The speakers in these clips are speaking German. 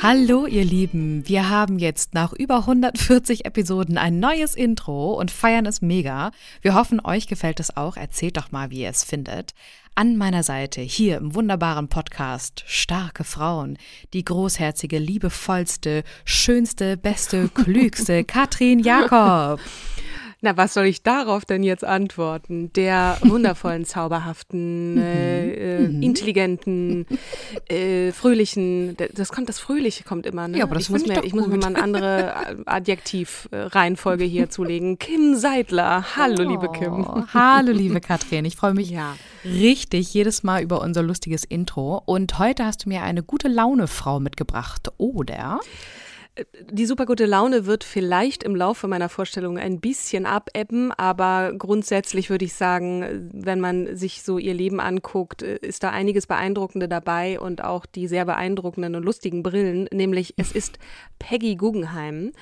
Hallo ihr Lieben, wir haben jetzt nach über 140 Episoden ein neues Intro und feiern es mega. Wir hoffen, euch gefällt es auch. Erzählt doch mal, wie ihr es findet. An meiner Seite, hier im wunderbaren Podcast Starke Frauen, die großherzige, liebevollste, schönste, beste, klügste Katrin Jakob. Na, was soll ich darauf denn jetzt antworten? Der wundervollen, zauberhaften, äh, äh, Mhm. intelligenten, äh, fröhlichen, das kommt, das Fröhliche kommt immer, ne? Ja, aber das ich muss mir, ich muss mir mal eine andere Adjektiv-Reihenfolge hier zulegen. Kim Seidler. Hallo, liebe Kim. Oh, hallo, liebe Katrin. Ich freue mich Ja. richtig jedes Mal über unser lustiges Intro. Und heute hast du mir eine gute Laune-Frau mitgebracht, oder? Die supergute Laune wird vielleicht im Laufe meiner Vorstellung ein bisschen abebben, aber grundsätzlich würde ich sagen, wenn man sich so ihr Leben anguckt, ist da einiges Beeindruckende dabei und auch die sehr beeindruckenden und lustigen Brillen, nämlich es ist Peggy Guggenheim,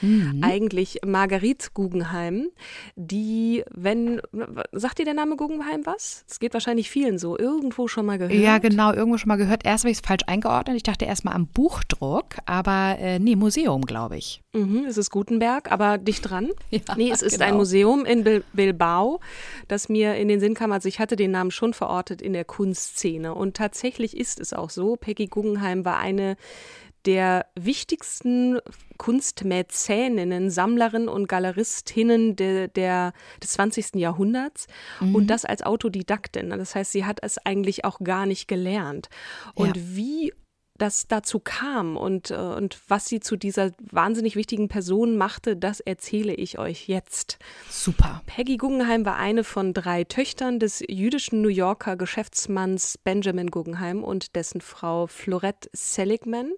eigentlich Marguerite Guggenheim, die, wenn, sagt dir der Name Guggenheim was? Es geht wahrscheinlich vielen so, irgendwo schon mal gehört. Ja, genau, irgendwo schon mal gehört. Erst habe ich es falsch eingeordnet. Ich dachte erst mal am Buchdruck, aber äh, nee, Museum, glaube ich. Mhm, es ist Gutenberg, aber dicht dran. Ja, nee, es ist genau. ein Museum in Bil Bilbao, das mir in den Sinn kam. Also ich hatte den Namen schon verortet in der Kunstszene. Und tatsächlich ist es auch so. Peggy Guggenheim war eine der wichtigsten Kunstmäzeninnen, Sammlerinnen und Galeristinnen der, der, des 20. Jahrhunderts und das als Autodidaktin. Das heißt, sie hat es eigentlich auch gar nicht gelernt. Und Ja. wie das dazu kam und, äh, und was sie zu dieser wahnsinnig wichtigen Person machte, das erzähle ich euch jetzt. Super. Peggy Guggenheim war eine von drei Töchtern des jüdischen New Yorker Geschäftsmanns Benjamin Guggenheim und dessen Frau Florette Seligman.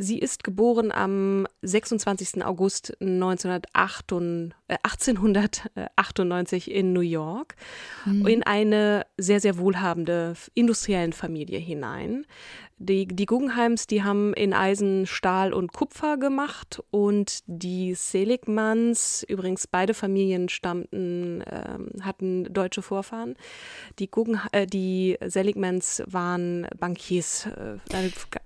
Sie ist geboren am 26. August 1998, äh, 1898 in New York in eine sehr, sehr wohlhabende industriellen Familie hinein. Die, die Guggenheims, die haben in Eisen, Stahl und Kupfer gemacht und die Seligmans, übrigens beide Familien stammten, ähm, hatten deutsche Vorfahren. Die, Guggen, äh, die Seligmans waren Bankiers, äh,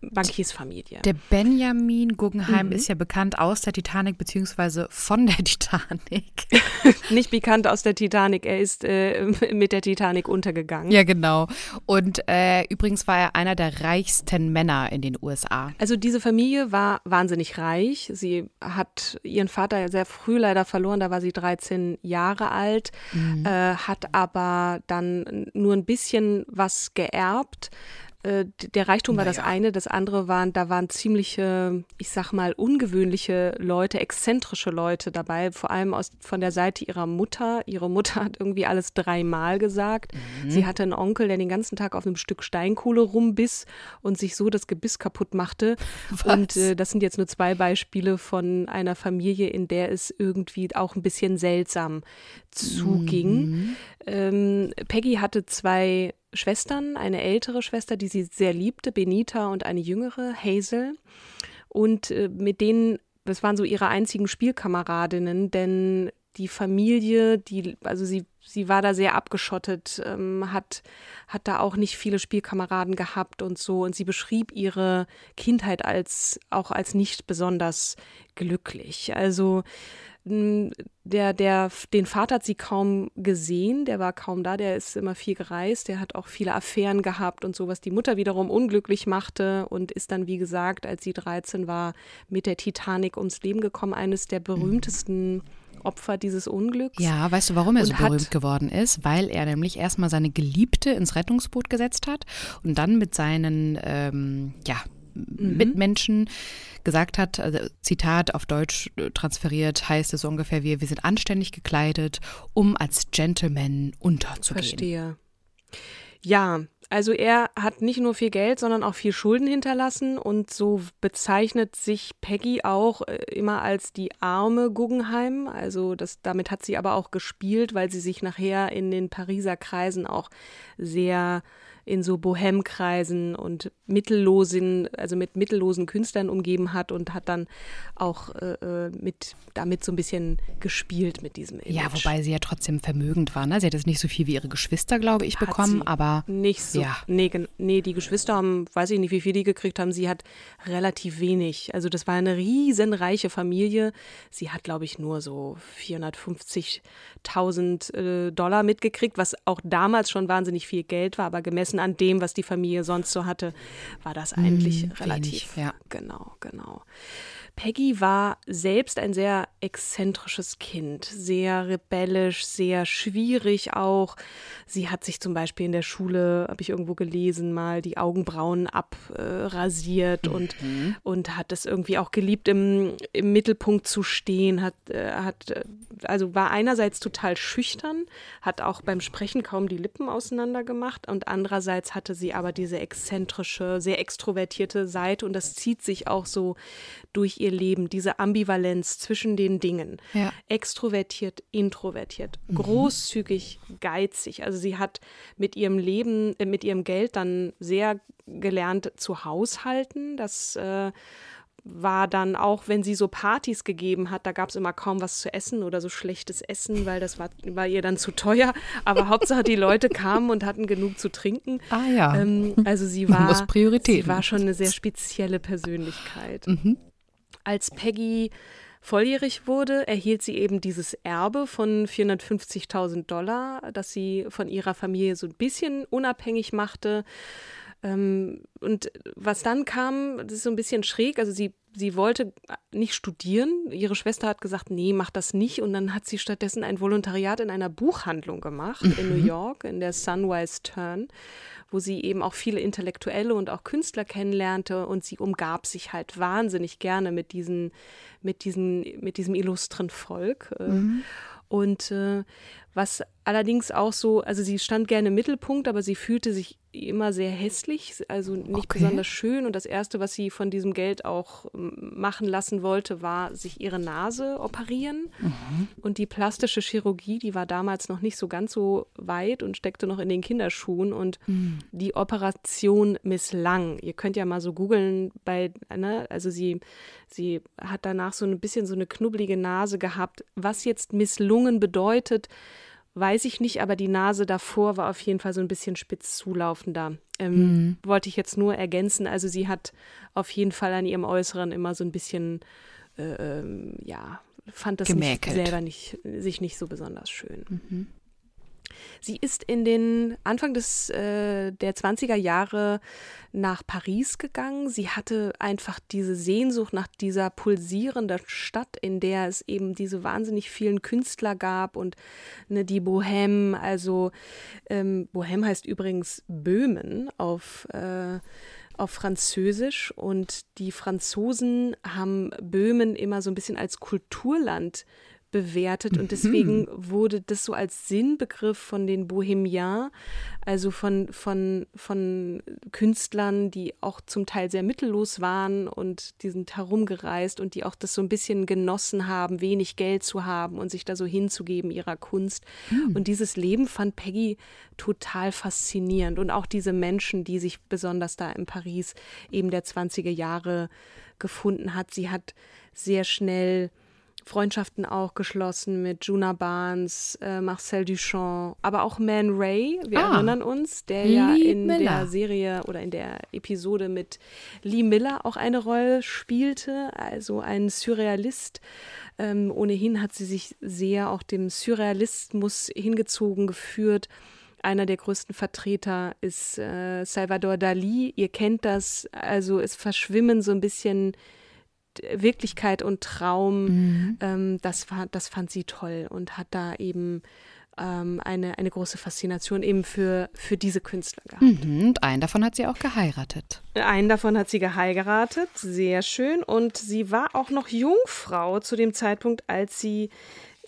Bankiersfamilie. Der Benjamin Guggenheim ist ja bekannt aus der Titanic beziehungsweise von der Titanic. Nicht bekannt aus der Titanic, er ist äh, mit der Titanic untergegangen. ja, genau. Und äh, übrigens war er einer der reichsten Männer in den USA. Also diese Familie war wahnsinnig reich. Sie hat ihren Vater sehr früh leider verloren, da war sie 13 Jahre alt, äh, hat aber dann nur ein bisschen was geerbt. Äh, Der Reichtum war das eine, das andere waren, da waren ziemliche, ich sag mal, ungewöhnliche Leute, exzentrische Leute dabei, vor allem aus, von der Seite ihrer Mutter. Ihre Mutter hat irgendwie alles dreimal gesagt. Sie hatte einen Onkel, der den ganzen Tag auf einem Stück Steinkohle rumbiss und sich so das Gebiss kaputt machte. Und äh, das sind jetzt nur zwei Beispiele von einer Familie, in der es irgendwie auch ein bisschen seltsam zuging. Ähm, Peggy hatte zwei Schwestern, eine ältere Schwester, die sie sehr liebte, Benita, und eine jüngere, Hazel. Und äh, mit denen, das waren so ihre einzigen Spielkameradinnen, denn die Familie, die, also sie, sie war da sehr abgeschottet, ähm, hat, hat da auch nicht viele Spielkameraden gehabt und so. Und sie beschrieb ihre Kindheit als auch als nicht besonders glücklich. Also Der, der, den Vater hat sie kaum gesehen, der war kaum da, der ist immer viel gereist, der hat auch viele Affären gehabt und so, was die Mutter wiederum unglücklich machte und ist dann, wie gesagt, als sie 13 war, mit der Titanic ums Leben gekommen, eines der berühmtesten Opfer dieses Unglücks. Ja, weißt du, warum er so berühmt geworden ist? Weil er nämlich erstmal seine Geliebte ins Rettungsboot gesetzt hat und dann mit seinen ähm, ja, mhm. Mitmenschen gesagt hat, also Zitat auf Deutsch äh, transferiert, heißt es ungefähr wie, wir sind anständig gekleidet, um als Gentleman unterzugehen. Verstehe. Ja, also er hat nicht nur viel Geld, sondern auch viel Schulden hinterlassen und so bezeichnet sich Peggy auch äh, immer als die arme Guggenheim. Also das, damit hat sie aber auch gespielt, weil sie sich nachher in den Pariser Kreisen auch sehr in so Bohemkreisen und mittellosen, also mit mittellosen Künstlern umgeben hat und hat dann auch äh, äh, mit damit so ein bisschen gespielt mit diesem Image. Ja, wobei sie ja trotzdem vermögend war. Ne? Sie hat jetzt nicht so viel wie ihre Geschwister, glaube ich, bekommen, aber nicht so. Ja. Nee, nee, die Geschwister haben, weiß ich nicht, wie viel die gekriegt haben. Sie hat relativ wenig. Also das war eine riesenreiche Familie. Sie hat, glaube ich, nur so 450.000 äh, Dollar mitgekriegt, was auch damals schon wahnsinnig viel Geld war, aber gemessen an dem, was die Familie sonst so hatte, war das eigentlich hm, relativ. Wenig, ja. Genau, genau. Peggy war selbst ein sehr exzentrisches Kind, sehr rebellisch, sehr schwierig auch. Sie hat sich zum Beispiel in der Schule, habe ich irgendwo gelesen, mal die Augenbrauen abrasiert äh, mhm. und, und hat es irgendwie auch geliebt, im, im Mittelpunkt zu stehen, hat, äh, hat, äh, also war einerseits total schüchtern, hat auch beim Sprechen kaum die Lippen auseinander gemacht und andererseits hatte sie aber diese exzentrische, sehr extrovertierte Seite und das zieht sich auch so durch ihr Leben, diese Ambivalenz zwischen den Dingen. Ja. Extrovertiert, introvertiert, mhm. großzügig, geizig. Also sie hat mit ihrem Leben, äh, mit ihrem Geld dann sehr gelernt zu haushalten. Das äh, war dann auch, wenn sie so Partys gegeben hat, da gab es immer kaum was zu essen oder so schlechtes Essen, weil das war, war ihr dann zu teuer. Aber Hauptsache die Leute kamen und hatten genug zu trinken. Ah ja. Ähm, also sie war, sie war schon eine sehr spezielle Persönlichkeit. Mhm. Als Peggy volljährig wurde, erhielt sie eben dieses Erbe von 450.000 Dollar, das sie von ihrer Familie so ein bisschen unabhängig machte. Ähm, und was dann kam, das ist so ein bisschen schräg. Also sie, sie wollte nicht studieren. Ihre Schwester hat gesagt, nee, mach das nicht. Und dann hat sie stattdessen ein Volontariat in einer Buchhandlung gemacht mhm. in New York, in der Sunwise Turn wo sie eben auch viele Intellektuelle und auch Künstler kennenlernte und sie umgab sich halt wahnsinnig gerne mit diesen, mit diesen, mit diesem illustren Volk. Äh. Mhm. Und äh, was allerdings auch so, also sie stand gerne im Mittelpunkt, aber sie fühlte sich immer sehr hässlich, also nicht okay. besonders schön. Und das Erste, was sie von diesem Geld auch ähm, machen lassen wollte, war sich ihre Nase operieren. Mhm. Und die plastische Chirurgie, die war damals noch nicht so ganz so weit und steckte noch in den Kinderschuhen. Und mhm. die Operation misslang. Ihr könnt ja mal so googeln bei, ne, also sie, sie hat danach so ein bisschen so eine knubbelige Nase gehabt. Was jetzt misslungen bedeutet, weiß ich nicht, aber die Nase davor war auf jeden Fall so ein bisschen spitz zulaufender. Ähm, mhm. Wollte ich jetzt nur ergänzen. Also sie hat auf jeden Fall an ihrem Äußeren immer so ein bisschen, äh, ähm, ja, fand das nicht, selber nicht, sich nicht so besonders schön. Mhm. Sie ist in den Anfang des, äh, der 20er Jahre nach Paris gegangen. Sie hatte einfach diese Sehnsucht nach dieser pulsierenden Stadt, in der es eben diese wahnsinnig vielen Künstler gab und ne, die Bohème, also ähm, Bohème heißt übrigens Böhmen auf äh, auf Französisch und die Franzosen haben Böhmen immer so ein bisschen als Kulturland bewertet und deswegen mhm. wurde das so als Sinnbegriff von den Bohemiens, also von, von, von Künstlern, die auch zum Teil sehr mittellos waren und die sind herumgereist und die auch das so ein bisschen genossen haben, wenig Geld zu haben und sich da so hinzugeben ihrer Kunst. Mhm. Und dieses Leben fand Peggy total faszinierend und auch diese Menschen, die sich besonders da in Paris eben der 20er Jahre gefunden hat. Sie hat sehr schnell Freundschaften auch geschlossen mit Juna Barnes, äh, Marcel Duchamp, aber auch Man Ray, wir ah, erinnern uns, der Lee ja in Miller. der Serie oder in der Episode mit Lee Miller auch eine Rolle spielte, also ein Surrealist. Ähm, ohnehin hat sie sich sehr auch dem Surrealismus hingezogen geführt. Einer der größten Vertreter ist äh, Salvador Dali. Ihr kennt das, also es verschwimmen so ein bisschen Wirklichkeit und Traum, mhm. ähm, das, war, das fand sie toll und hat da eben ähm, eine, eine große Faszination eben für, für diese Künstler gehabt. Mhm, und einen davon hat sie auch geheiratet. Einen davon hat sie geheiratet, sehr schön. Und sie war auch noch Jungfrau zu dem Zeitpunkt, als sie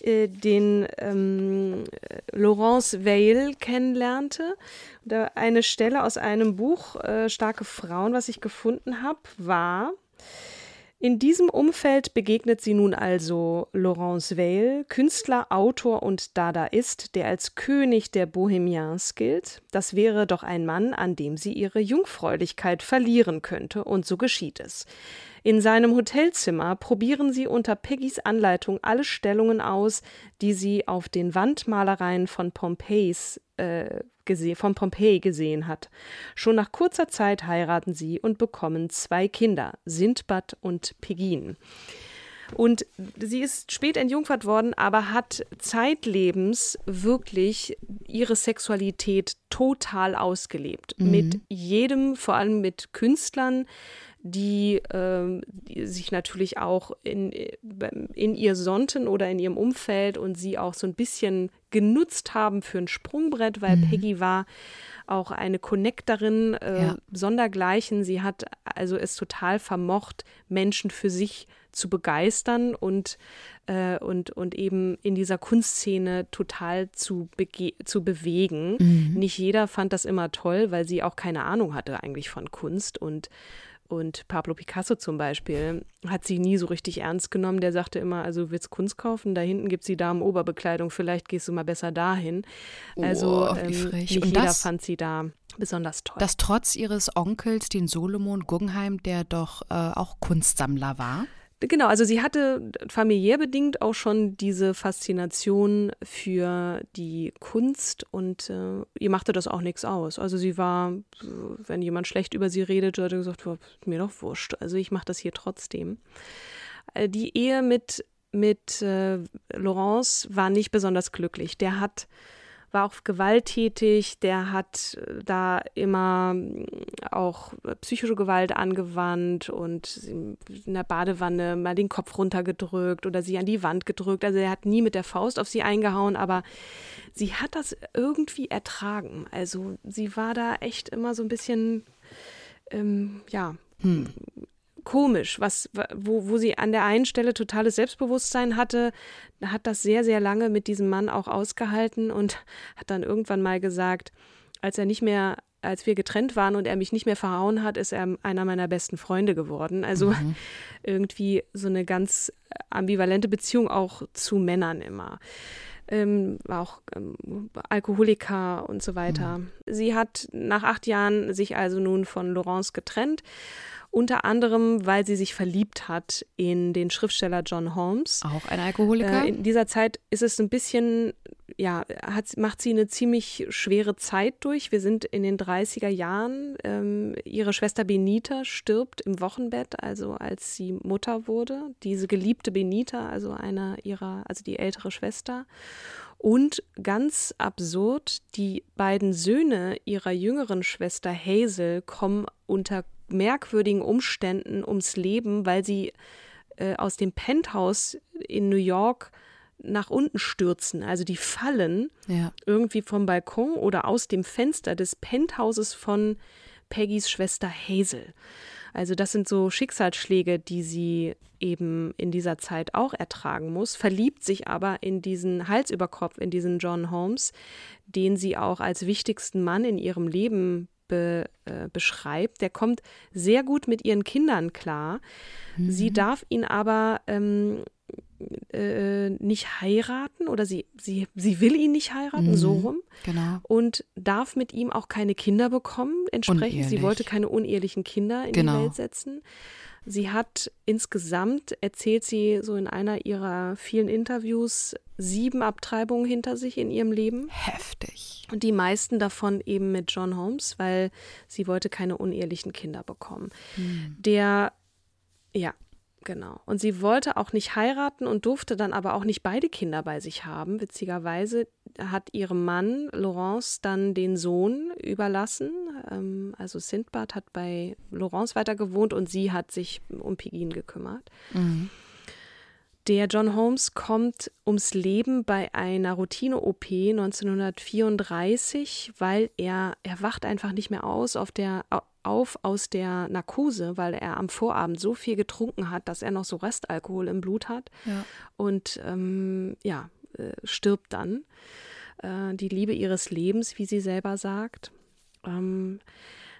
äh, den ähm, Laurence Weil kennenlernte. Da eine Stelle aus einem Buch, äh, Starke Frauen, was ich gefunden habe, war, in diesem Umfeld begegnet sie nun also Laurence Weil, Künstler, Autor und Dadaist, der als König der Bohemians gilt. Das wäre doch ein Mann, an dem sie ihre Jungfräulichkeit verlieren könnte, und so geschieht es. In seinem Hotelzimmer probieren sie unter Peggys Anleitung alle Stellungen aus, die sie auf den Wandmalereien von Pompeis äh, von Pompeji gesehen hat. Schon nach kurzer Zeit heiraten sie und bekommen zwei Kinder, Sindbad und Pegin. Und sie ist spät entjungfert worden, aber hat zeitlebens wirklich ihre Sexualität total ausgelebt. Mhm. Mit jedem, vor allem mit Künstlern, die, äh, die sich natürlich auch in, in ihr sonnten oder in ihrem Umfeld und sie auch so ein bisschen genutzt haben für ein Sprungbrett, weil mhm. Peggy war auch eine Connectorin äh, ja. sondergleichen. Sie hat also es total vermocht, Menschen für sich zu begeistern und, äh, und, und eben in dieser Kunstszene total zu, zu bewegen. Mhm. Nicht jeder fand das immer toll, weil sie auch keine Ahnung hatte eigentlich von Kunst und und Pablo Picasso zum Beispiel hat sie nie so richtig ernst genommen. Der sagte immer, also du willst Kunst kaufen, da hinten gibt es die Damen-Oberbekleidung, vielleicht gehst du mal besser dahin. Also oh, ähm, nicht und jeder das, fand sie da besonders toll. Das trotz ihres Onkels, den Solomon Guggenheim, der doch äh, auch Kunstsammler war. Genau, also sie hatte familiär bedingt auch schon diese Faszination für die Kunst und äh, ihr machte das auch nichts aus. Also sie war, wenn jemand schlecht über sie redet, hat gesagt, mir doch wurscht. Also ich mache das hier trotzdem. Äh, die Ehe mit, mit äh, Laurence war nicht besonders glücklich. Der hat war auch gewalttätig, der hat äh, da immer mm, auch psychische Gewalt angewandt und in der Badewanne mal den Kopf runtergedrückt oder sie an die Wand gedrückt. Also er hat nie mit der Faust auf sie eingehauen, aber sie hat das irgendwie ertragen. Also sie war da echt immer so ein bisschen, ähm, ja, hm komisch, was, wo, wo sie an der einen Stelle totales Selbstbewusstsein hatte, hat das sehr, sehr lange mit diesem Mann auch ausgehalten und hat dann irgendwann mal gesagt, als er nicht mehr, als wir getrennt waren und er mich nicht mehr verhauen hat, ist er einer meiner besten Freunde geworden. Also mhm. irgendwie so eine ganz ambivalente Beziehung auch zu Männern immer. Ähm, war auch ähm, Alkoholiker und so weiter. Mhm. Sie hat nach acht Jahren sich also nun von Laurence getrennt unter anderem, weil sie sich verliebt hat in den Schriftsteller John Holmes. Auch ein Alkoholiker. Äh, in dieser Zeit ist es ein bisschen, ja, hat, macht sie eine ziemlich schwere Zeit durch. Wir sind in den 30er Jahren. Ähm, ihre Schwester Benita stirbt im Wochenbett, also als sie Mutter wurde. Diese geliebte Benita, also einer ihrer, also die ältere Schwester. Und ganz absurd, die beiden Söhne ihrer jüngeren Schwester Hazel kommen unter merkwürdigen Umständen ums Leben, weil sie äh, aus dem Penthouse in New York nach unten stürzen. Also die fallen ja. irgendwie vom Balkon oder aus dem Fenster des Penthauses von Peggys Schwester Hazel. Also das sind so Schicksalsschläge, die sie eben in dieser Zeit auch ertragen muss, verliebt sich aber in diesen Hals über Kopf, in diesen John Holmes, den sie auch als wichtigsten Mann in ihrem Leben be, äh, beschreibt, der kommt sehr gut mit ihren Kindern klar. Mhm. Sie darf ihn aber ähm, äh, nicht heiraten oder sie, sie, sie will ihn nicht heiraten, mhm. so rum. Genau. Und darf mit ihm auch keine Kinder bekommen, entsprechend. Sie wollte keine unehelichen Kinder in genau. die Welt setzen. Sie hat insgesamt, erzählt sie so in einer ihrer vielen Interviews, sieben Abtreibungen hinter sich in ihrem Leben. Heftig. Und die meisten davon eben mit John Holmes, weil sie wollte keine unehelichen Kinder bekommen. Hm. Der, ja, Genau. Und sie wollte auch nicht heiraten und durfte dann aber auch nicht beide Kinder bei sich haben. Witzigerweise hat ihrem Mann Laurence dann den Sohn überlassen. Ähm, also Sindbad hat bei Laurence weiter gewohnt und sie hat sich um Pegin gekümmert. Mhm. Der John Holmes kommt ums Leben bei einer Routine-OP 1934, weil er, er wacht einfach nicht mehr aus auf der, auf aus der Narkose, weil er am Vorabend so viel getrunken hat, dass er noch so Restalkohol im Blut hat. Ja. Und ähm, ja, äh, stirbt dann. Äh, die Liebe ihres Lebens, wie sie selber sagt. Ähm,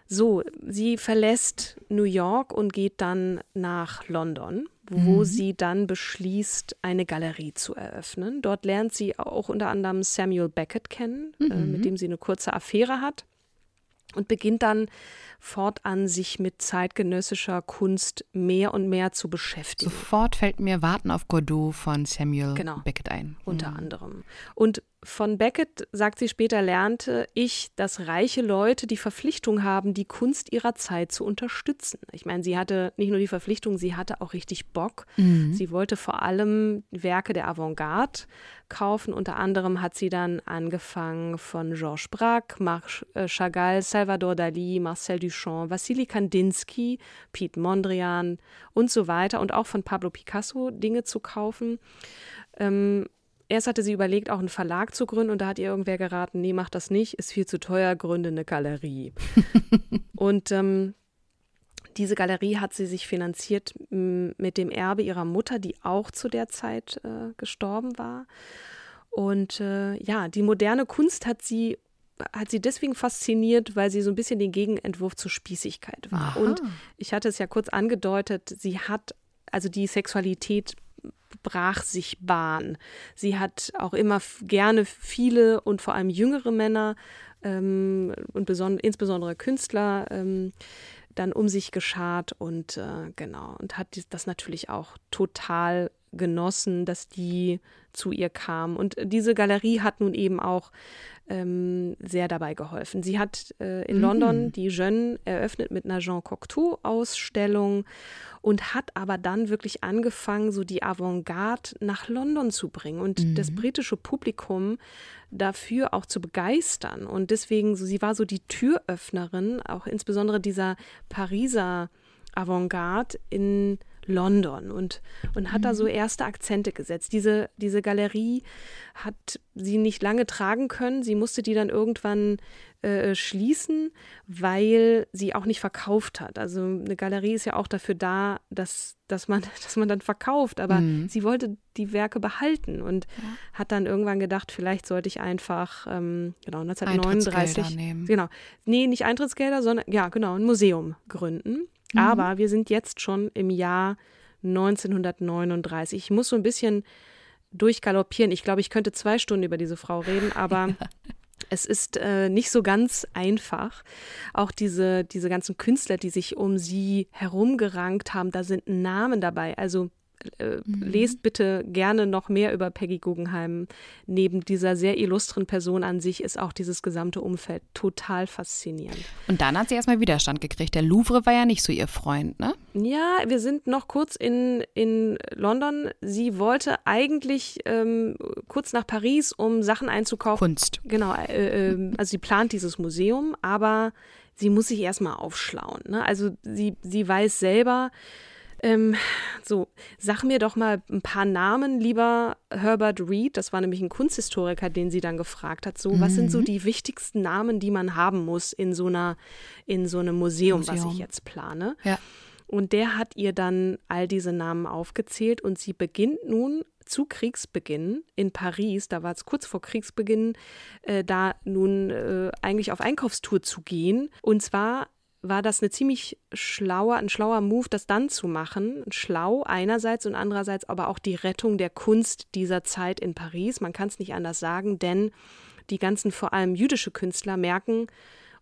so, sie verlässt New York und geht dann nach London, wo mhm. sie dann beschließt, eine Galerie zu eröffnen. Dort lernt sie auch unter anderem Samuel Beckett kennen, mhm. äh, mit dem sie eine kurze Affäre hat und beginnt dann fortan sich mit zeitgenössischer Kunst mehr und mehr zu beschäftigen. Sofort fällt mir Warten auf Godot von Samuel genau, Beckett ein. Unter mhm. anderem. Und von Beckett, sagt sie später, lernte ich, dass reiche Leute die Verpflichtung haben, die Kunst ihrer Zeit zu unterstützen. Ich meine, sie hatte nicht nur die Verpflichtung, sie hatte auch richtig Bock. Mhm. Sie wollte vor allem Werke der Avantgarde kaufen. Unter anderem hat sie dann angefangen von Georges Braque, Marc äh, Chagall, Salvador Dali, Marcel Duchamp, Wassily Kandinsky, Piet Mondrian und so weiter und auch von Pablo Picasso Dinge zu kaufen. Ähm, Erst hatte sie überlegt, auch einen Verlag zu gründen und da hat ihr irgendwer geraten, nee, mach das nicht, ist viel zu teuer, gründe eine Galerie. und ähm, diese Galerie hat sie sich finanziert mit dem Erbe ihrer Mutter, die auch zu der Zeit äh, gestorben war. Und äh, ja, die moderne Kunst hat sie hat sie deswegen fasziniert, weil sie so ein bisschen den Gegenentwurf zur Spießigkeit war. Aha. Und ich hatte es ja kurz angedeutet, sie hat also die Sexualität brach sich Bahn. Sie hat auch immer gerne viele und vor allem jüngere Männer ähm, und insbesondere Künstler ähm, dann um sich geschart und äh, genau und hat das natürlich auch total genossen, dass die zu ihr kamen. Und diese Galerie hat nun eben auch ähm, sehr dabei geholfen. Sie hat äh, in mhm. London die Jeune eröffnet mit einer Jean Cocteau-Ausstellung und hat aber dann wirklich angefangen, so die Avantgarde nach London zu bringen und mhm. das britische Publikum dafür auch zu begeistern. Und deswegen, so, sie war so die Türöffnerin, auch insbesondere dieser Pariser Avantgarde in London und, und hat mhm. da so erste Akzente gesetzt. Diese, diese Galerie hat sie nicht lange tragen können. Sie musste die dann irgendwann äh, schließen, weil sie auch nicht verkauft hat. Also eine Galerie ist ja auch dafür da, dass, dass, man, dass man dann verkauft. Aber mhm. sie wollte die Werke behalten und ja. hat dann irgendwann gedacht, vielleicht sollte ich einfach, ähm, genau, 1939. Nehmen. Genau. Nee, nicht Eintrittsgelder, sondern ja, genau, ein Museum gründen. Mhm. Aber wir sind jetzt schon im Jahr 1939. Ich muss so ein bisschen durchgaloppieren. Ich glaube, ich könnte zwei Stunden über diese Frau reden, aber ja. es ist äh, nicht so ganz einfach. Auch diese, diese ganzen Künstler, die sich um sie herumgerankt haben, da sind Namen dabei. Also äh, mhm. lest bitte gerne noch mehr über Peggy Guggenheim. Neben dieser sehr illustren Person an sich ist auch dieses gesamte Umfeld total faszinierend. Und dann hat sie erstmal Widerstand gekriegt. Der Louvre war ja nicht so ihr Freund, ne? Ja, wir sind noch kurz in, in London. Sie wollte eigentlich ähm, kurz nach Paris, um Sachen einzukaufen. Kunst. Genau, äh, äh, also sie plant dieses Museum, aber sie muss sich erstmal aufschlauen. Ne? Also sie, sie weiß selber, ähm, so, sag mir doch mal ein paar Namen, lieber Herbert Reed. Das war nämlich ein Kunsthistoriker, den sie dann gefragt hat. So, mhm. was sind so mhm. die wichtigsten Namen, die man haben muss in so einer, in so einem Museum, Museum. was ich jetzt plane? Ja. Und der hat ihr dann all diese Namen aufgezählt und sie beginnt nun zu Kriegsbeginn in Paris, da war es kurz vor Kriegsbeginn, äh, da nun äh, eigentlich auf Einkaufstour zu gehen. Und zwar war das eine ziemlich schlauer, ein schlauer Move, das dann zu machen. Schlau einerseits und andererseits aber auch die Rettung der Kunst dieser Zeit in Paris. Man kann es nicht anders sagen, denn die ganzen vor allem jüdische Künstler merken,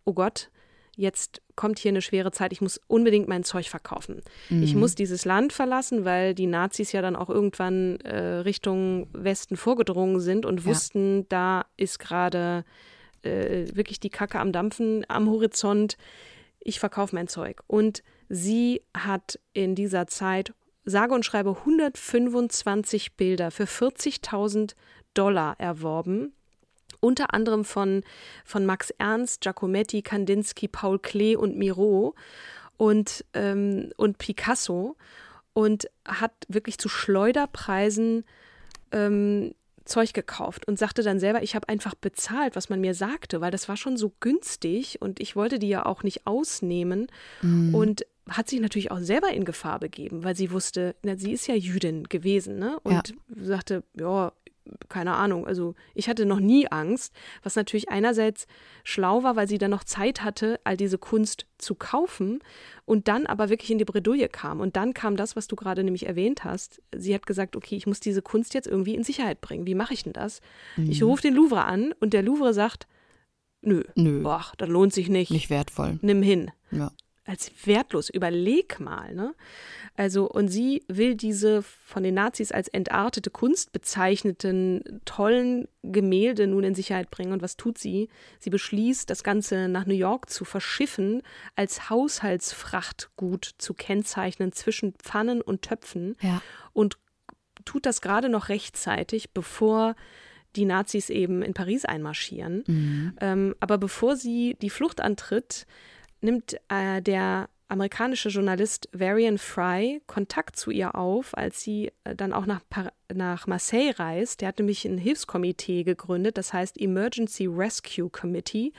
oh Gott, jetzt kommt hier eine schwere Zeit, ich muss unbedingt mein Zeug verkaufen. Mhm. Ich muss dieses Land verlassen, weil die Nazis ja dann auch irgendwann äh, Richtung Westen vorgedrungen sind und wussten, ja. da ist gerade äh, wirklich die Kacke am Dampfen am Horizont. Ich verkaufe mein Zeug. Und sie hat in dieser Zeit sage und schreibe 125 Bilder für 40.000 Dollar erworben unter anderem von, von Max Ernst, Giacometti, Kandinsky, Paul Klee und Miro und, ähm, und Picasso und hat wirklich zu Schleuderpreisen ähm, Zeug gekauft und sagte dann selber, ich habe einfach bezahlt, was man mir sagte, weil das war schon so günstig und ich wollte die ja auch nicht ausnehmen mhm. und hat sich natürlich auch selber in Gefahr begeben, weil sie wusste, na, sie ist ja Jüdin gewesen, ne? Und ja. sagte, ja, keine Ahnung, also ich hatte noch nie Angst, was natürlich einerseits schlau war, weil sie dann noch Zeit hatte, all diese Kunst zu kaufen und dann aber wirklich in die Bredouille kam. Und dann kam das, was du gerade nämlich erwähnt hast. Sie hat gesagt, okay, ich muss diese Kunst jetzt irgendwie in Sicherheit bringen. Wie mache ich denn das? Mhm. Ich rufe den Louvre an und der Louvre sagt, nö, nö. Boah, das lohnt sich nicht. Nicht wertvoll. Nimm hin. Ja als wertlos. Überleg mal, ne? Also, und sie will diese von den Nazis als entartete Kunst bezeichneten tollen Gemälde nun in Sicherheit bringen. Und was tut sie? Sie beschließt, das Ganze nach New York zu verschiffen, als Haushaltsfrachtgut zu kennzeichnen zwischen Pfannen und Töpfen. Ja. Und tut das gerade noch rechtzeitig, bevor die Nazis eben in Paris einmarschieren. Mhm. Ähm, aber bevor sie die Flucht antritt, nimmt äh, der amerikanische Journalist Varian Fry Kontakt zu ihr auf, als sie äh, dann auch nach, nach Marseille reist. Der hat nämlich ein Hilfskomitee gegründet, das heißt Emergency Rescue Committee,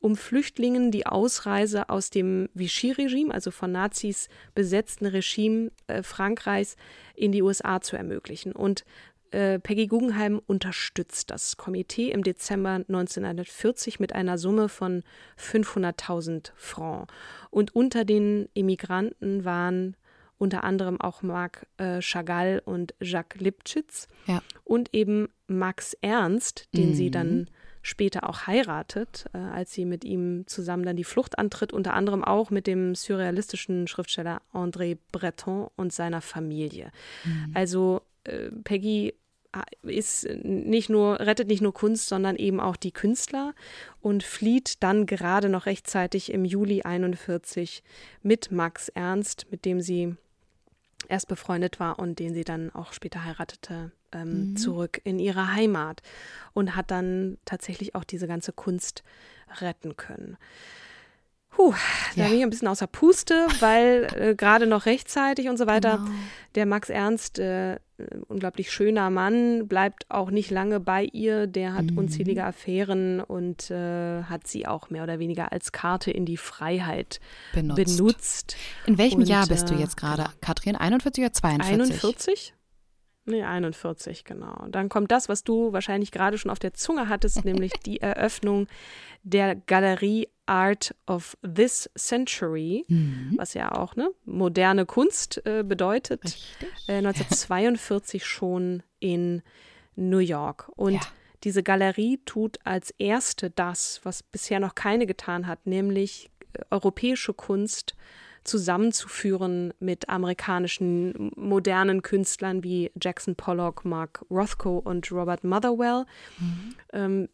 um Flüchtlingen die Ausreise aus dem Vichy-Regime, also von Nazis besetzten Regime äh, Frankreichs, in die USA zu ermöglichen. Und äh, Peggy Guggenheim unterstützt das Komitee im Dezember 1940 mit einer Summe von 500.000 Francs. Und unter den Emigranten waren unter anderem auch Marc äh, Chagall und Jacques Lipchitz ja. und eben Max Ernst, den mhm. sie dann später auch heiratet, äh, als sie mit ihm zusammen dann die Flucht antritt, unter anderem auch mit dem surrealistischen Schriftsteller André Breton und seiner Familie. Mhm. Also äh, Peggy ist nicht nur, rettet nicht nur Kunst, sondern eben auch die Künstler und flieht dann gerade noch rechtzeitig im Juli 41 mit Max Ernst, mit dem sie erst befreundet war und den sie dann auch später heiratete, ähm, mhm. zurück in ihre Heimat und hat dann tatsächlich auch diese ganze Kunst retten können. Puh, da ja. bin ich ein bisschen außer Puste, weil äh, gerade noch rechtzeitig und so weiter. Genau. Der Max Ernst, äh, unglaublich schöner Mann, bleibt auch nicht lange bei ihr. Der hat mhm. unzählige Affären und äh, hat sie auch mehr oder weniger als Karte in die Freiheit benutzt. benutzt. In welchem und, Jahr bist du äh, jetzt gerade. Katrin? 41 oder 42? 41? Nee, 41, genau. Dann kommt das, was du wahrscheinlich gerade schon auf der Zunge hattest, nämlich die Eröffnung der Galerie Art of This Century, mhm. was ja auch ne, moderne Kunst äh, bedeutet. Äh, 1942 schon in New York. Und ja. diese Galerie tut als erste das, was bisher noch keine getan hat, nämlich äh, europäische Kunst zusammenzuführen mit amerikanischen modernen Künstlern wie Jackson Pollock, Mark Rothko und Robert Motherwell. Mhm. Ähm,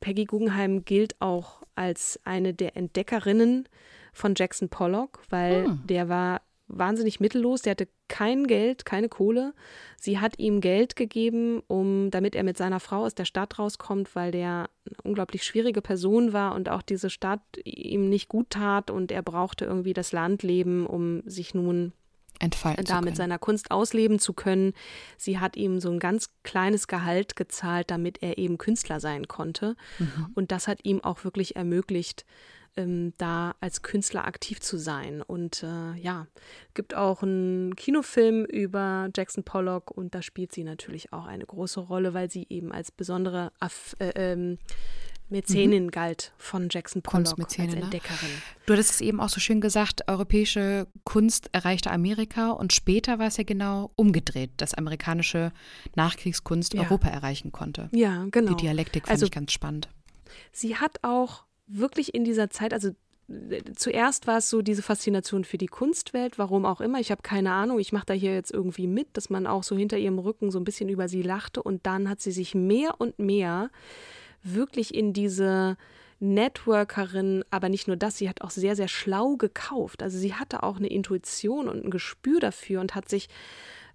Peggy Guggenheim gilt auch als eine der Entdeckerinnen von Jackson Pollock, weil hm. der war wahnsinnig mittellos, der hatte kein Geld, keine Kohle. Sie hat ihm Geld gegeben, um damit er mit seiner Frau aus der Stadt rauskommt, weil der eine unglaublich schwierige Person war und auch diese Stadt ihm nicht gut tat und er brauchte irgendwie das Landleben, um sich nun entfalten da mit seiner Kunst ausleben zu können. Sie hat ihm so ein ganz kleines Gehalt gezahlt, damit er eben Künstler sein konnte. Mhm. Und das hat ihm auch wirklich ermöglicht, ähm, da als Künstler aktiv zu sein. Und äh, ja, gibt auch einen Kinofilm über Jackson Pollock und da spielt sie natürlich auch eine große Rolle, weil sie eben als besondere Aff äh, ähm, Mäzenin mhm. galt von Jackson Pollock als ne? Entdeckerin. Du hattest es eben auch so schön gesagt, europäische Kunst erreichte Amerika und später war es ja genau umgedreht, dass amerikanische Nachkriegskunst ja. Europa erreichen konnte. Ja, genau. Die Dialektik fand also, ich ganz spannend. Sie hat auch wirklich in dieser Zeit, also zuerst war es so diese Faszination für die Kunstwelt, warum auch immer. Ich habe keine Ahnung, ich mache da hier jetzt irgendwie mit, dass man auch so hinter ihrem Rücken so ein bisschen über sie lachte. Und dann hat sie sich mehr und mehr wirklich in diese Networkerin, aber nicht nur das, sie hat auch sehr, sehr schlau gekauft. Also sie hatte auch eine Intuition und ein Gespür dafür und hat sich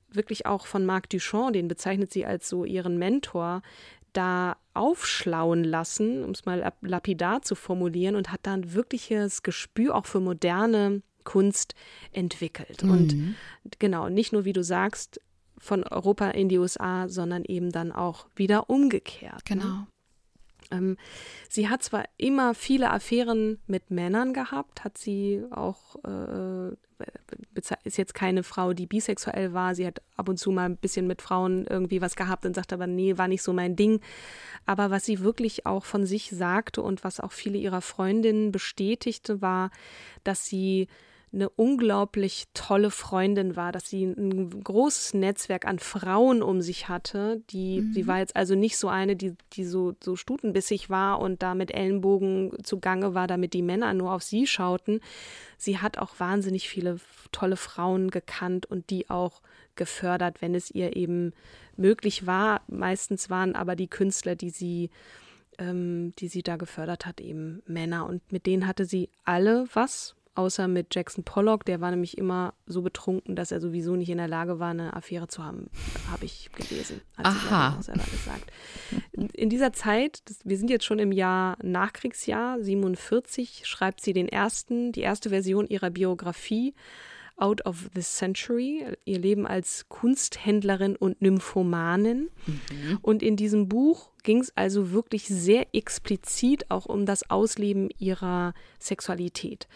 wirklich auch von Marc Duchamp, den bezeichnet sie als so ihren Mentor, da aufschlauen lassen, um es mal lapidar zu formulieren, und hat dann wirkliches Gespür auch für moderne Kunst entwickelt. Mhm. Und genau, nicht nur, wie du sagst, von Europa in die USA, sondern eben dann auch wieder umgekehrt. Ne? Genau. Ähm, sie hat zwar immer viele Affären mit Männern gehabt, hat sie auch, äh, ist jetzt keine Frau, die bisexuell war. Sie hat ab und zu mal ein bisschen mit Frauen irgendwie was gehabt und sagt aber, nee, war nicht so mein Ding. Aber was sie wirklich auch von sich sagte und was auch viele ihrer Freundinnen bestätigte, war, dass sie eine unglaublich tolle Freundin war, dass sie ein großes Netzwerk an Frauen um sich hatte. Die, mhm. Sie war jetzt also nicht so eine, die, die so, so stutenbissig war und da mit Ellenbogen zugange war, damit die Männer nur auf sie schauten. Sie hat auch wahnsinnig viele tolle Frauen gekannt und die auch gefördert, wenn es ihr eben möglich war. Meistens waren aber die Künstler, die sie ähm, die sie da gefördert hat, eben Männer. Und mit denen hatte sie alle was außer mit Jackson Pollock. Der war nämlich immer so betrunken, dass er sowieso nicht in der Lage war, eine Affäre zu haben, habe ich gelesen. Aha. selber gesagt. In dieser Zeit, das, wir sind jetzt schon im Jahr Nachkriegsjahr 47, schreibt sie den ersten, die erste Version ihrer Biografie. Out of the Century, ihr Leben als Kunsthändlerin und Nymphomanin. Mhm. Und in diesem Buch ging es also wirklich sehr explizit auch um das Ausleben ihrer Sexualität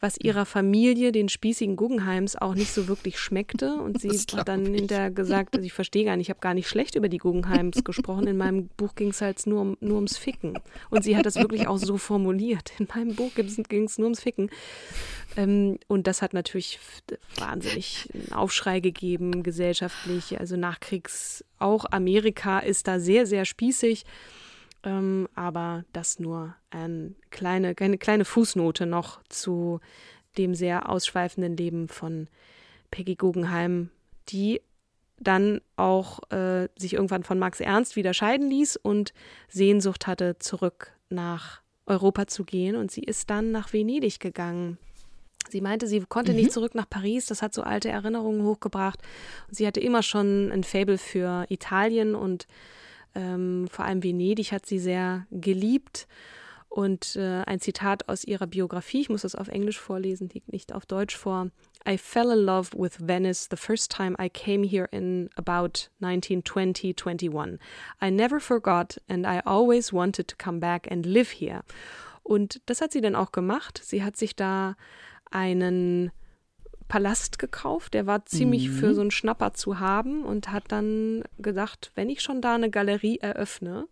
was ihrer Familie, den spießigen Guggenheims, auch nicht so wirklich schmeckte. Und sie hat dann hinterher gesagt, also ich verstehe gar nicht, ich habe gar nicht schlecht über die Guggenheims gesprochen. In meinem Buch ging es halt nur, um, nur ums Ficken. Und sie hat das wirklich auch so formuliert. In meinem Buch ging es nur ums Ficken. Ähm, und das hat natürlich wahnsinnig einen Aufschrei gegeben, gesellschaftlich. Also Nachkriegs, auch Amerika ist da sehr, sehr spießig. Ähm, aber das nur ein kleine, eine kleine Fußnote noch zu dem sehr ausschweifenden Leben von Peggy Guggenheim, die dann auch äh, sich irgendwann von Max Ernst wieder scheiden ließ und Sehnsucht hatte, zurück nach Europa zu gehen. Und sie ist dann nach Venedig gegangen. Sie meinte, sie konnte mhm. nicht zurück nach Paris, das hat so alte Erinnerungen hochgebracht. Und sie hatte immer schon ein Faible für Italien und ähm, vor allem Venedig hat sie sehr geliebt. Und äh, ein Zitat aus ihrer Biografie, ich muss das auf Englisch vorlesen, liegt nicht auf Deutsch vor. I fell in love with Venice the first time I came here in about 1920 21. I never forgot and I always wanted to come back and live here. Und das hat sie dann auch gemacht. Sie hat sich da einen Palast gekauft. Der war ziemlich mhm. für so einen Schnapper zu haben und hat dann gedacht, wenn ich schon da eine Galerie eröffne,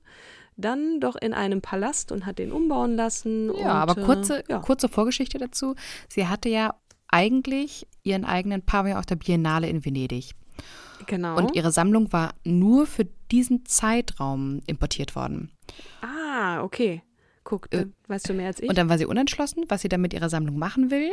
dann doch in einem Palast und hat den umbauen lassen. Ja, und, aber kurze, äh, ja. kurze Vorgeschichte dazu. Sie hatte ja eigentlich ihren eigenen Pavillon auf der Biennale in Venedig. Genau. Und ihre Sammlung war nur für diesen Zeitraum importiert worden. Ah, okay. Guck, äh, weißt du mehr als ich. Und dann war sie unentschlossen, was sie dann mit ihrer Sammlung machen will.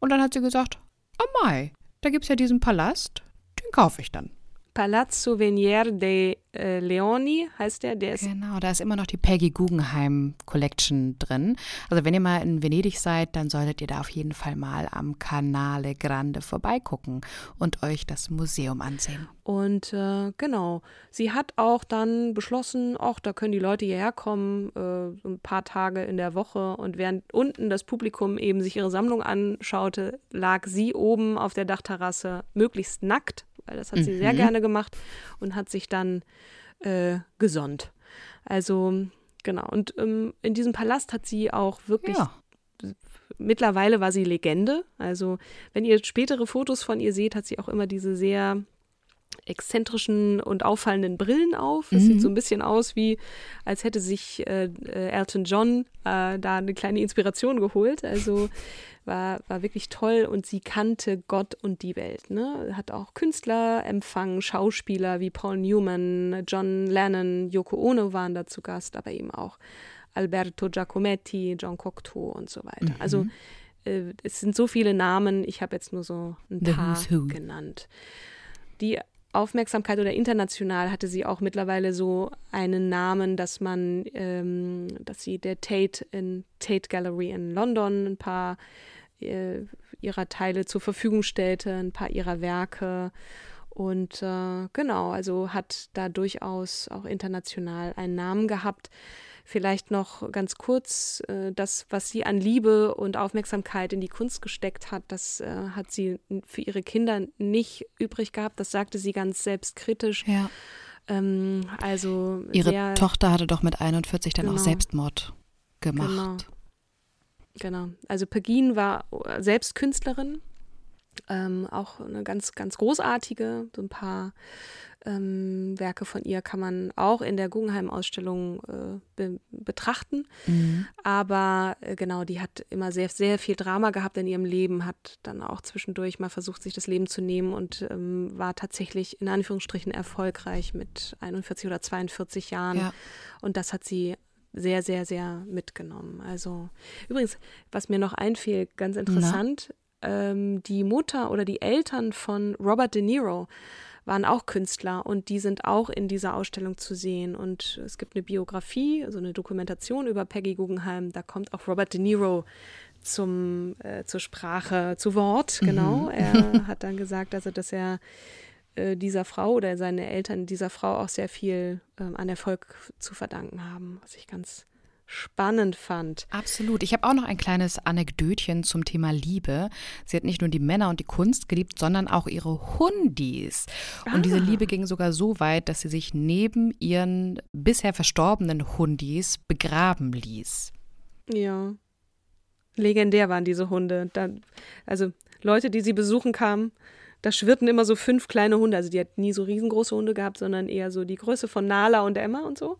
Und dann hat sie gesagt, oh Mai, da gibt es ja diesen Palast, den kaufe ich dann. Palazzo Venier de äh, Leoni heißt der. der genau, da ist immer noch die Peggy Guggenheim Collection drin. Also wenn ihr mal in Venedig seid, dann solltet ihr da auf jeden Fall mal am Canale Grande vorbeigucken und euch das Museum ansehen. Und äh, genau, sie hat auch dann beschlossen, ach, da können die Leute hierher kommen, äh, ein paar Tage in der Woche. Und während unten das Publikum eben sich ihre Sammlung anschaute, lag sie oben auf der Dachterrasse, möglichst nackt, weil das hat mhm. sie sehr mhm. gerne gemacht und hat sich dann äh, gesonnt. Also genau. Und ähm, in diesem Palast hat sie auch wirklich. Ja. Mittlerweile war sie Legende. Also, wenn ihr spätere Fotos von ihr seht, hat sie auch immer diese sehr exzentrischen und auffallenden Brillen auf. Es mhm. sieht so ein bisschen aus, wie als hätte sich äh, äh, Elton John äh, da eine kleine Inspiration geholt. Also war, war wirklich toll und sie kannte Gott und die Welt. Ne? Hat auch Künstler empfangen, Schauspieler wie Paul Newman, John Lennon, Yoko Ono waren da zu Gast, aber eben auch Alberto Giacometti, John Cocteau und so weiter. Also, mhm. Also äh, es sind so viele Namen, ich habe jetzt nur so ein paar genannt. Die Aufmerksamkeit oder international hatte sie auch mittlerweile so einen Namen, dass man, ähm, dass sie der Tate in Tate Gallery in London ein paar äh, ihrer Teile zur Verfügung stellte, ein paar ihrer Werke. Und äh, genau, also hat da durchaus auch international einen Namen gehabt. Vielleicht noch ganz kurz, äh, das, was sie an Liebe und Aufmerksamkeit in die Kunst gesteckt hat, das äh, hat sie für ihre Kinder nicht übrig gehabt. Das sagte sie ganz selbstkritisch. Ja. Ähm, also ihre sehr, Tochter hatte doch mit 41 dann genau. auch Selbstmord gemacht. Genau. Genau. Also Pegin war selbst Künstlerin, ähm, auch eine ganz, ganz großartige. So ein paar ähm, Werke von ihr kann man auch in der Guggenheim-Ausstellung äh, be betrachten. Mhm. Aber äh, genau, die hat immer sehr, sehr viel Drama gehabt in ihrem Leben, hat dann auch zwischendurch mal versucht, sich das Leben zu nehmen und ähm, war tatsächlich in Anführungsstrichen erfolgreich mit 41 oder 42 Jahren. Ja. Und das hat sie sehr, sehr, sehr mitgenommen. Also übrigens, was mir noch einfiel, ganz interessant, ähm, die Mutter oder die Eltern von Robert De Niro waren auch Künstler und die sind auch in dieser Ausstellung zu sehen. Und es gibt eine Biografie, also eine Dokumentation über Peggy Guggenheim. Da kommt auch Robert De Niro zum, äh, zur Sprache, zu Wort, mhm. genau. Mhm. Er hat dann gesagt, also, dass er äh, dieser Frau oder seine Eltern dieser Frau auch sehr viel äh, an Erfolg zu verdanken haben, was ich ganz spannend fand. Absolut. Ich habe auch noch ein kleines Anekdötchen zum Thema Liebe. Sie hat nicht nur die Männer und die Kunst geliebt, sondern auch ihre Hundis. Und ah. diese Liebe ging sogar so weit, dass sie sich neben ihren bisher verstorbenen Hundis begraben ließ. Ja. Legendär waren diese Hunde. Da, also Leute, die sie besuchen kamen, da schwirrten immer so fünf kleine Hunde. Also die hat nie so riesengroße Hunde gehabt, sondern eher so die Größe von Nala und Emma und so.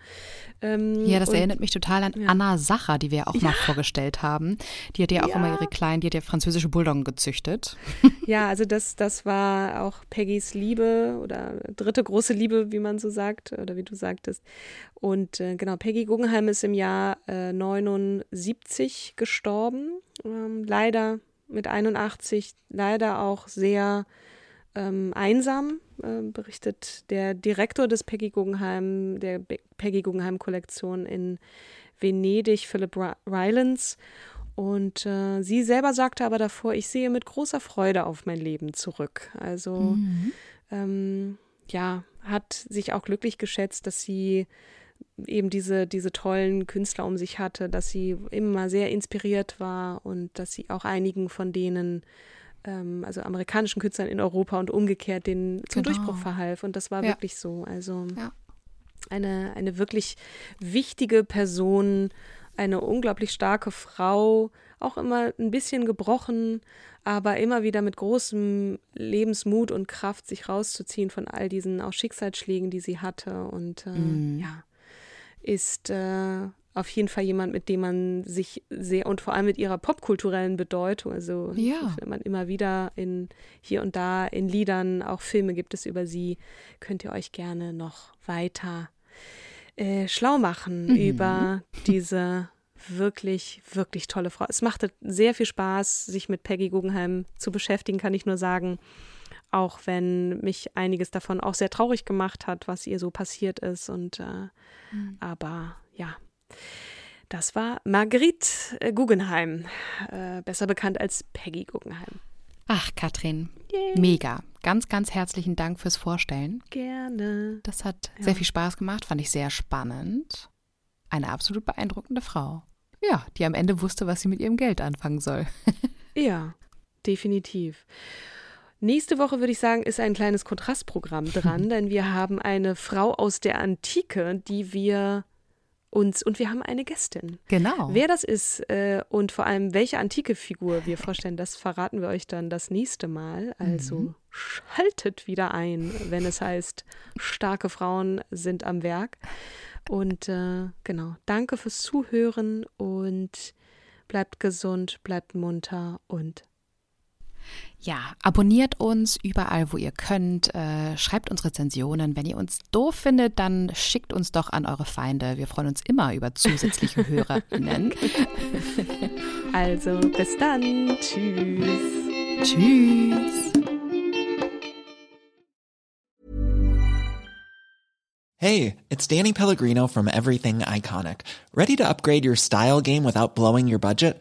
Ähm, ja, das und, erinnert mich total an ja. Anna Sacher, die wir auch ja. mal vorgestellt haben. Die hat ja auch ja. immer ihre kleinen, die hat ja französische Bulldoggen gezüchtet. Ja, also das, das war auch Peggys Liebe oder dritte große Liebe, wie man so sagt, oder wie du sagtest. Und äh, genau, Peggy Guggenheim ist im Jahr äh, 79 gestorben. Ähm, leider mit 81, leider auch sehr ähm, einsam, äh, berichtet der Direktor des Peggy Guggenheim, der Be Peggy Guggenheim Kollektion in Venedig, Philip Rylance. Und äh, sie selber sagte aber davor, ich sehe mit großer Freude auf mein Leben zurück. Also mhm. ähm, ja, hat sich auch glücklich geschätzt, dass sie eben diese, diese tollen Künstler um sich hatte, dass sie immer sehr inspiriert war und dass sie auch einigen von denen ähm, also amerikanischen Künstlern in Europa und umgekehrt den zum genau. Durchbruch verhalf. Und das war ja. wirklich so. Also ja. eine, eine wirklich wichtige Person, eine unglaublich starke Frau, auch immer ein bisschen gebrochen, aber immer wieder mit großem Lebensmut und Kraft sich rauszuziehen von all diesen auch Schicksalsschlägen, die sie hatte. Und äh, mm. ja, ist äh, auf jeden Fall jemand, mit dem man sich sehr und vor allem mit ihrer popkulturellen Bedeutung, also ja. wenn man immer wieder in hier und da in Liedern, auch Filme gibt es über sie, könnt ihr euch gerne noch weiter äh, schlau machen mhm. über diese wirklich, wirklich tolle Frau. Es machte sehr viel Spaß, sich mit Peggy Guggenheim zu beschäftigen, kann ich nur sagen. Auch wenn mich einiges davon auch sehr traurig gemacht hat, was ihr so passiert ist. Und äh, mhm. aber ja, das war Marguerite äh, Guggenheim, äh, besser bekannt als Peggy Guggenheim. Ach, Katrin, Yay. mega. Ganz, ganz herzlichen Dank fürs Vorstellen. Gerne. Das hat ja. sehr viel Spaß gemacht, fand ich sehr spannend. Eine absolut beeindruckende Frau. Ja, die am Ende wusste, was sie mit ihrem Geld anfangen soll. ja, definitiv. Nächste Woche würde ich sagen, ist ein kleines Kontrastprogramm dran, denn wir haben eine Frau aus der Antike, die wir uns und wir haben eine Gästin. Genau. Wer das ist äh, und vor allem welche antike Figur wir vorstellen, das verraten wir euch dann das nächste Mal. Also mhm. schaltet wieder ein, wenn es heißt, starke Frauen sind am Werk. Und äh, genau, danke fürs Zuhören und bleibt gesund, bleibt munter und Ja, abonniert uns überall, wo ihr könnt. Äh, schreibt uns Rezensionen. Wenn ihr uns doof findet, dann schickt uns doch an eure Feinde. Wir freuen uns immer über zusätzliche HörerInnen. Also, bis dann. Tschüss. Tschüss. Hey, it's Danny Pellegrino from Everything Iconic. Ready to upgrade your style game without blowing your budget?